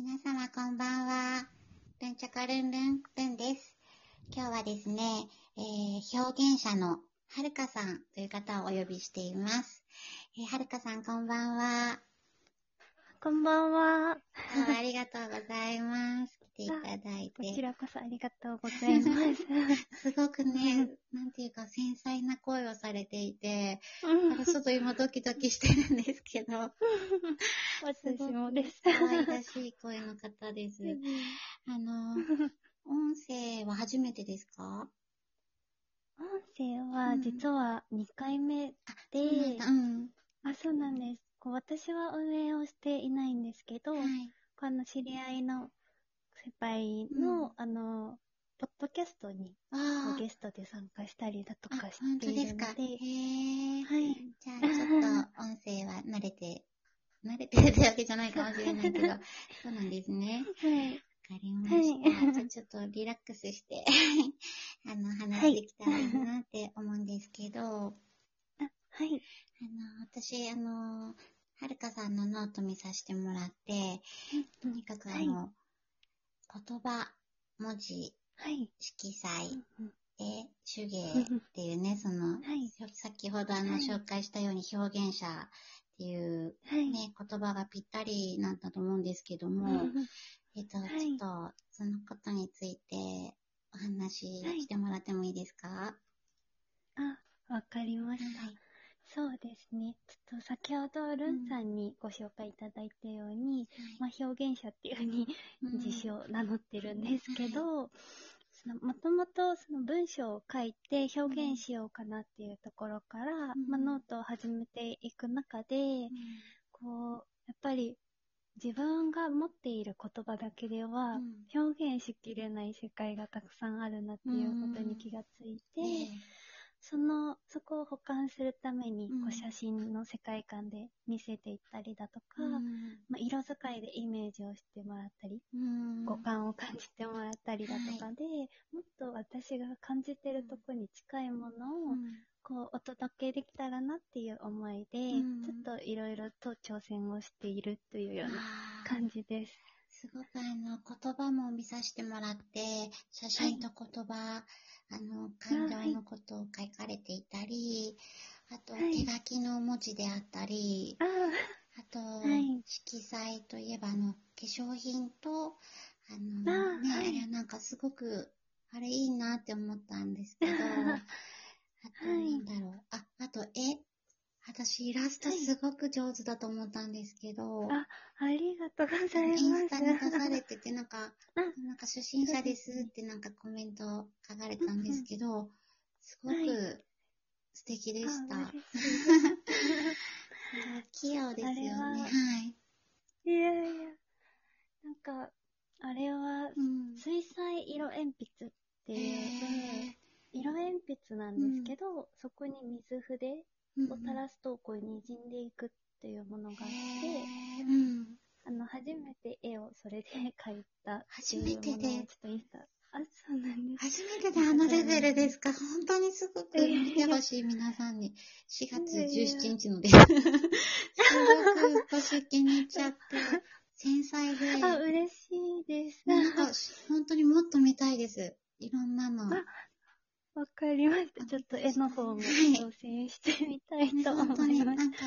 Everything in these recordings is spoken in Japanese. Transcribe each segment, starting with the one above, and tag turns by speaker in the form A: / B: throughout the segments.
A: 皆様こんばんは。ルンチャカルンルンルンです。今日はですね、えー、表現者のはるかさんという方をお呼びしています。えー、はるかさんこんばんは。
B: こんばんは
A: ありがとうございます。来ていただい
B: こち
A: て。
B: らこそありがとうございます。
A: すごくね、なんていうか繊細な声をされていて、なんかちょっと今ドキドキしてるんですけど、
B: 私もです。
A: 可愛らしい声の方です。あの、音声は初めてですか？
B: 音声は実は2回目で、
A: うん。
B: あ、そうなんです。こう私は運営をしていないんですけど、
A: はい。
B: あの知り合いの先輩の、
A: うん
B: あの、ポッドキャストにゲストで参加したりだと
A: あ、
B: かし
A: 本
B: て
A: 当ですか。
B: いるので、
A: へえ。
B: はい。
A: じゃあ、ちょっと音声は慣れて、慣れてるってわけじゃないかもしれないけど、そうなんですね。
B: はい。
A: わかりました。
B: はい
A: じゃあ、ちょっとリラックスして、あの、話してきたらいいなって思うんですけど、
B: あ、はい。
A: あの、私、あの、はるかさんのノート見させてもらって、とにかくあの、言葉、文字、
B: はい。
A: 色彩、
B: うん
A: で、手芸っていうね、その、
B: はい。
A: 先ほどあの、
B: はい
A: 紹介したように表現者っていう
B: はい。
A: ね、言葉がぴったりなんだと思うんですけども、えっと、
B: はい
A: ちょっと、そのことについてお話
B: はい
A: してもらってもいいですか？
B: あ、わかりました。
A: はい
B: そうですね。ちょっと先ほどルンさんにご紹介いただいたように、まあ、表現者っていうふうに
A: うん。
B: 自称名乗ってるんですけど、そのもともとその文章を書いて表現しようかなっていうところから、
A: うん。
B: まあ、ノートを始めていく中で、こう、やっぱり自分が持っている言葉だけでは
A: うん。
B: 表現しきれない世界がたくさんあるなっていうことに気がついて、
A: ね
B: その、そこを保管するために、
A: うん。
B: こう写真の世界観で見せていったりだとか、
A: うん。
B: まあ、色使いでイメージをしてもらったり、
A: うん。
B: 五感を感じてもらったりだとかで、もっと私が感じてるとこに近いものを、
A: うん。
B: こう、お届けできたらなっていう思いで、
A: うん。
B: ちょっといろいろと挑戦をしているというような感じです。
A: すごくあの、言葉も見させてもらって、写真と言葉、あの、感情とを書かれていたり、あと、
B: はい
A: 手書きの文字であったり、
B: あ
A: あと、
B: い。
A: 色彩といえば、あの、化粧品と、あの、ね、
B: あはい。
A: あれはなんかすごく、あれいいなって思ったんですけど、あと、
B: はい
A: なんだろう、あ、あと、絵。私、イラスト
B: はい。
A: すごく上手だと思ったんですけど、
B: あありがとうござい
A: インス
B: ます。
A: タに出されてて、なんか、
B: あ
A: なんか初心者ですってなんかコメント書かれたんですけど、すご
B: はい
A: く素敵でした。
B: あ嬉し
A: 器用ですよね。
B: は。
A: はい。
B: いいやいや、なんか、あれは、
A: うん。
B: 水彩色鉛筆っていう、
A: へ
B: 色鉛筆なんですけど、そこに水筆
A: ー
B: を垂らすと、こう、滲んでいくっていうものがあって、
A: うん。
B: あの、初めて絵をそれで描いたっていうものをちょっとインスタ、あ、そうなんです。
A: 初めてであのレベルですか本当にすごく見てほしい皆さんに。4月17日のです。すごく腰気に入っちゃって、繊細で。
B: あ、嬉しいです。
A: なんか、本当にもっと見たいです。いろんなの。
B: あわかりました。ちょっと絵の方も
A: はい
B: 挑戦してみたい
A: ね
B: と
A: 本当にな
B: 思います。
A: んか、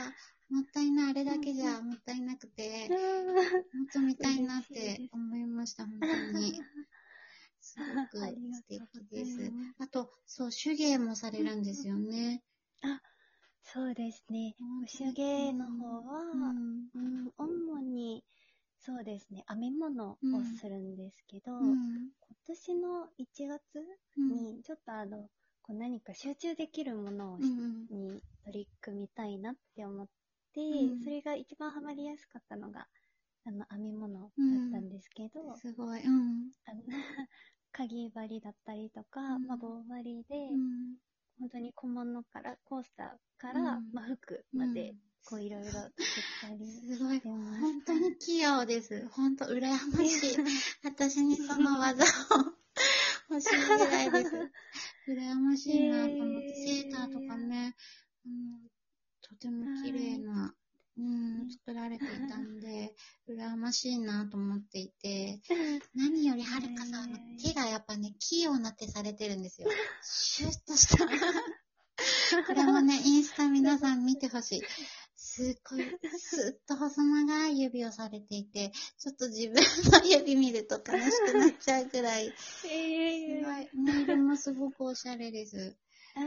A: もったいない、あれだけじゃもったいなくて、本当見たいなって思いました、本当に。すごく素敵です。あと、そう、手芸もされるんですよね。
B: そうですね。
A: うん
B: 手芸の方は、
A: うん。
B: うん、主に、そうですね、編み物をするんですけど、
A: うん。
B: 今年の1月に、ちょっとあの、こう何か集中できるものを。に取り組みたいなって思って、
A: うん
B: それが一番ハマりやすかったのが、あの、編み物だったんですけど、
A: すごい。うん。
B: あの鍵針りだったりとか、
A: うん
B: まあ、棒針りで、
A: うん。
B: 本当に小物から、コースターから、
A: うん
B: まあ、服まで、こういろいろ作ったり
A: すごい。本当に器用です。本当、羨ましい。私にその技を欲しいぐらいです。羨ましいなと思って、セーターとかね、あの、とても綺麗なうん、作られていたんで、羨ましいなと思っていて、何よりはるかさんの手がやっぱね、器用な手されてるんですよ。シュッとした。これもね、インスタ皆さん見てほしい。すっごい、スッと細長い指をされていて、ちょっと自分の指見ると悲しくなっちゃうくらい、す
B: ええ
A: ごい、ネイルもすごくおしゃれです。
B: あ、
A: は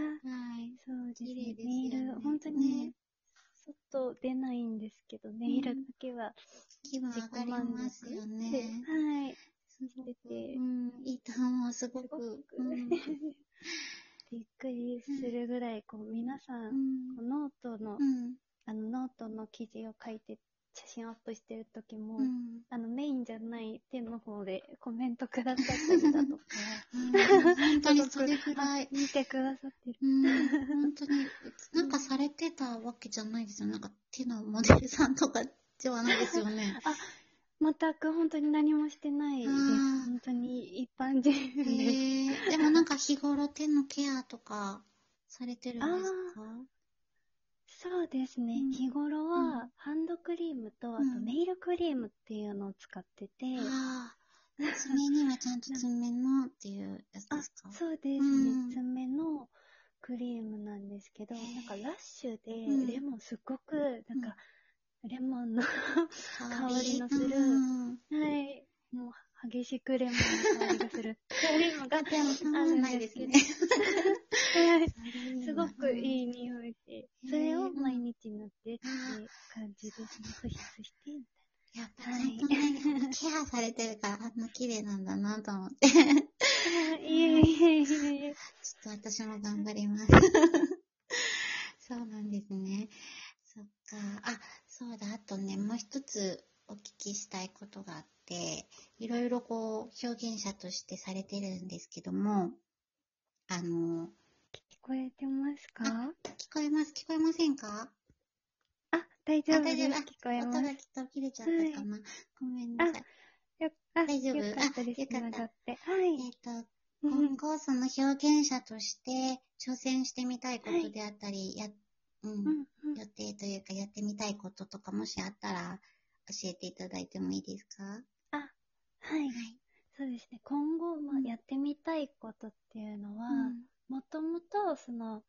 A: い。
B: そうですね。
A: 綺麗ですよ
B: ネイ
A: ね
B: ル、本当に、外出ないんですけど、ネイルだけは
A: 気分
B: 自
A: 上がりますよね。
B: はい。てて
A: うん、いいと思う、すごく。
B: びっくりするぐらい、こう、皆さ、
A: うん
B: ノートの
A: う、ん。
B: あの、ノートの記事を書いて、写真アップしてる時も、
A: うん。
B: あの、メインじゃない手の方で コメントくださったりだとか、
A: うん本当にそれぐらい。
B: 見てくださってる。
A: うん、本当に、なんかされてたわけじゃないですよ。なんか手のモデルさんとかではないですよね。
B: 全く本当に何もしてないです。
A: あー
B: 本当に一般人
A: へ
B: です。
A: えでもなんか日頃手のケアとかされてるんですか？
B: そうですね。
A: うん。
B: 日頃
A: う
B: は、ハンドクリームと、あと
A: うん。
B: ネイルクリームっていうのを使ってて、
A: ああ、爪にはちゃんと爪のっていうやつですか？
B: そうですね。
A: うん。
B: 爪のクリームなんですけど、なんかラッシュ
A: うん。
B: で、レモンすっごく、なんか、レモンの、は
A: 香
B: 香りのする
A: うん
B: い、もう激しくレモンの香りがする。クリームが、
A: でもそんですね。
B: はい
A: それいいな
B: すごくいい匂いで、それを毎日塗ってって感じですね。保湿して、み
A: やっぱ
B: はい
A: ちゃんとね、ケアされてるからあんな綺麗なんだなと思って。
B: いえいえいえ。
A: ょっと私も頑張ります。そうなんですね。そっか。あ、そうだ。あとね、もう一つお聞きしたいことがあって、いろいろこう、表現者としてされてるんですけども、あの、
B: ますか？
A: 聞こえます聞こえませんか？
B: あ、大丈夫です。聞こえ
A: 音が
B: ます。
A: きっと切れちゃったかな。ごめんなさい。
B: よあ
A: 大丈夫
B: よかったです。
A: あよかった。
B: はい。
A: えっ、と、
B: うん
A: 今後その表現者として挑戦してみたいことであったり、や、うん、
B: うんうん
A: 予定というかやってみたいこととかもしあったら教えていただいてもいいですか？は
B: はい。
A: い。
B: そうですね。今後、まあ、
A: うん
B: やってみたいことっていうのは、
A: うん
B: もともと、その、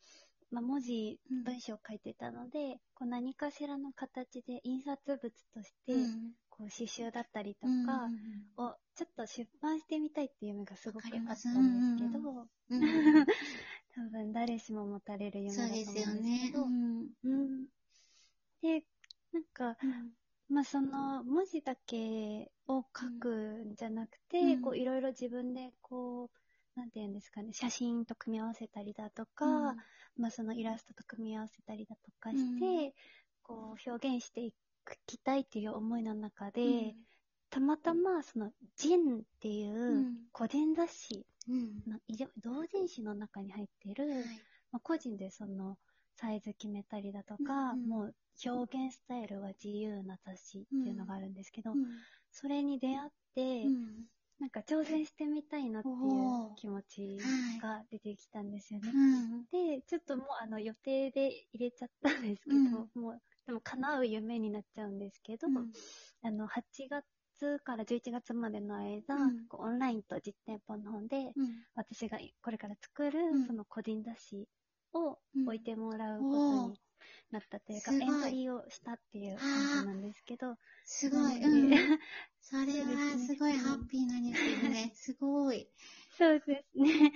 B: まあ、文字、
A: うん
B: 文章を書いてたので、こう何かしらの形で印刷物として、
A: うん。
B: こう刺繍だったりと
A: うん
B: かをちょっと出版してみたいっていう夢がすごくあったんですけど、
A: うんうん
B: 多分誰しも持たれる夢
A: そう
B: だと思うん
A: ですよね。
B: けど、
A: うん。
B: うん。で、なんか、まあ、その文字だけを書くんじゃなくて、
A: うん。
B: こういろいろ自分でこう、なんていうんですかね、写真と組み合わせたりだとか、
A: うん。
B: まあ、そのイラストと組み合わせたりだとかして、
A: うん。
B: こう表現していきたいっていう思いの中で、
A: うん。
B: たまたまそのジンっていううん。個人雑誌
A: うん。
B: の、同人誌の中に入ってる、
A: はい。
B: まあ、個人でそのサイズ決めたりだとか、
A: うんうん。
B: もう表現スタイルは自由な雑誌っていうのがあるんですけど、
A: うん。
B: それに出会って、
A: うん
B: なんか挑戦してみたいなっていう気持ちが出てきたんですよね。
A: うん。
B: で、ちょっともうあの予定で入れちゃったんですけど、
A: うん。
B: もう、でも叶う夢になっちゃうんですけど、
A: うん。
B: あの、8月から11月までの間、
A: うん。
B: こうオンラインと実店舗の方で、
A: うん。
B: 私がこれから作る、
A: うん。
B: その個人雑誌を
A: うん。
B: 置いてもらうことになったというか、エントリーをしたっていう感じなんですけど、
A: すごい。それはすごいハッピーなニュースですね。すごい。
B: そうですね。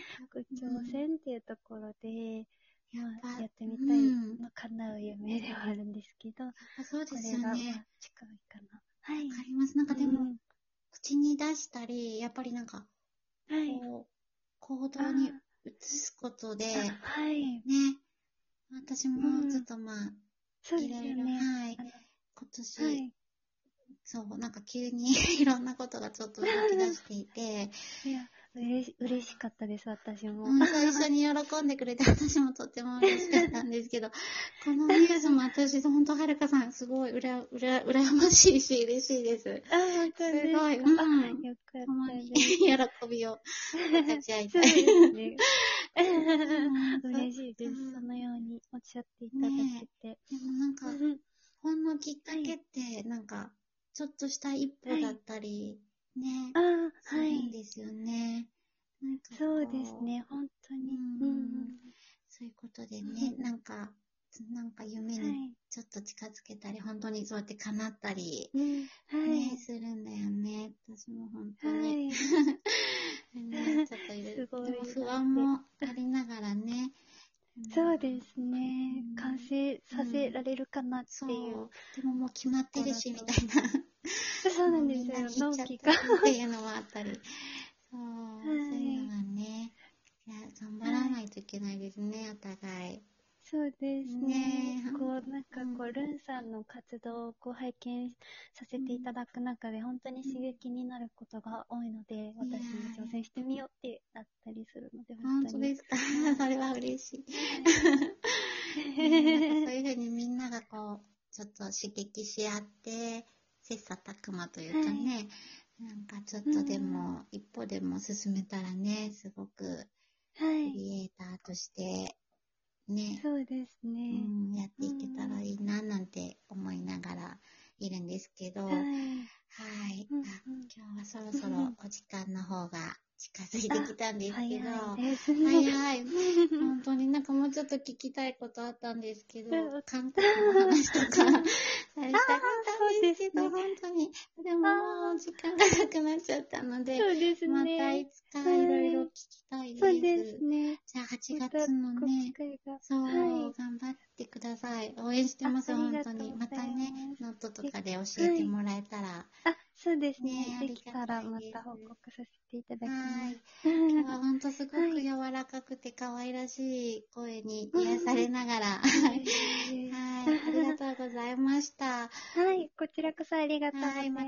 B: 挑戦っていうところで、
A: や
B: やってみたい、
A: うん
B: まあ、叶う夢ではあるんですけど、
A: あそう
B: こ
A: ですよね。
B: 近いかな。はい
A: わ。かります。なんかでも、
B: うん
A: 口に出したり、やっぱりなんか、
B: はい。
A: こう、行動に移すことで、
B: あはい。
A: ね、私も
B: うん
A: ちょっとまあ、いろい
B: ね。
A: はい今年、
B: はい。
A: そう、なんか急に いろんなことがちょっと動き出していて、
B: いや、嬉し、嬉しかったです、私も。
A: うん、最初に喜んでくれて、私もとっても嬉しかったんですけど、このニュースも私、本当はるかさん、すごい、うら、うら、羨ましいし、嬉しいです。
B: あ、本当です
A: ごいうん
B: あよかっ。
A: 喜びを 分かち合い
B: そう
A: たい。
B: ですね。
A: うん
B: 嬉しいです。
A: うん
B: そのようにおっしゃっていただけて。
A: でもなんか、
B: うん
A: ほんのきっかけって、なんか、ちょっとした一歩だったり、ね、
B: ああ、はい。
A: ですよね。なんかこ
B: そうです。ね、本当に。
A: う
B: うんん。
A: そういうことでね、
B: うん
A: なんか、なんか夢に
B: はい。
A: ちょっと近づけたり、本当にそうやって叶ったり、
B: うん。は
A: ね、
B: い。
A: するんだよね。私も本当
B: は
A: に。
B: い。
A: ね、ちょっといろいでも不安もありながらね。
B: そうですね
A: うん。
B: 完成させられるかなって
A: そう。
B: いう。
A: でももう決まってるし、みたいな。
B: そうなんですよ。納期が。
A: たっていうのもあったり。そう、
B: い
A: そういうのはね。いや、頑張らないといけないですね、お互い。
B: そうです
A: ねえ。
B: ねこう、なんかこ
A: う
B: う、ルンさんの活動をこう拝見させていただく中で、本当に刺激になることが多いので、私も挑戦してみようってなったりするので、
A: 本
B: 本当に。
A: 当ですかそれは嬉しい。そういうふうにみんながこう、ちょっと刺激し合って、切磋琢磨というかね、なんかちょっとでも、一歩でも進めたらね、すごく
B: はい。
A: クリエイターとして、ね、
B: そうです
A: う
B: ね。
A: ん、やっていけたらいいな、なんて思いながらいるんですけど、
B: は
A: はい。
B: い。うんうん
A: あ今日はそろそろ お時間の方が近づいてきたんですけど、
B: 早いですね。
A: 早い。本当になんかもうちょっと聞きたいことあったんですけど
B: うん、
A: 韓国の話とかされたかったんですけど、
B: あーそう
A: 本当に。でももう時間がなくなっちゃったので、
B: そうです
A: また
B: ね
A: い。つかいろいろ聞きたいです。
B: そうですね。
A: じゃあ8
B: また
A: 月の
B: ご
A: ね。そう、
B: はい。
A: 頑張ってください。応援してます、本当に。またね、ノートとかで教えてもらえたら。
B: あ、そうです
A: ね
B: ね。
A: え
B: できたらまた報告させていただき
A: はい
B: ます。。
A: 今日は本当すごく柔らかくて可愛らしい声に癒されながら、はい。はい。ありがとうございました。
B: はい、こちらこそありがとうございます。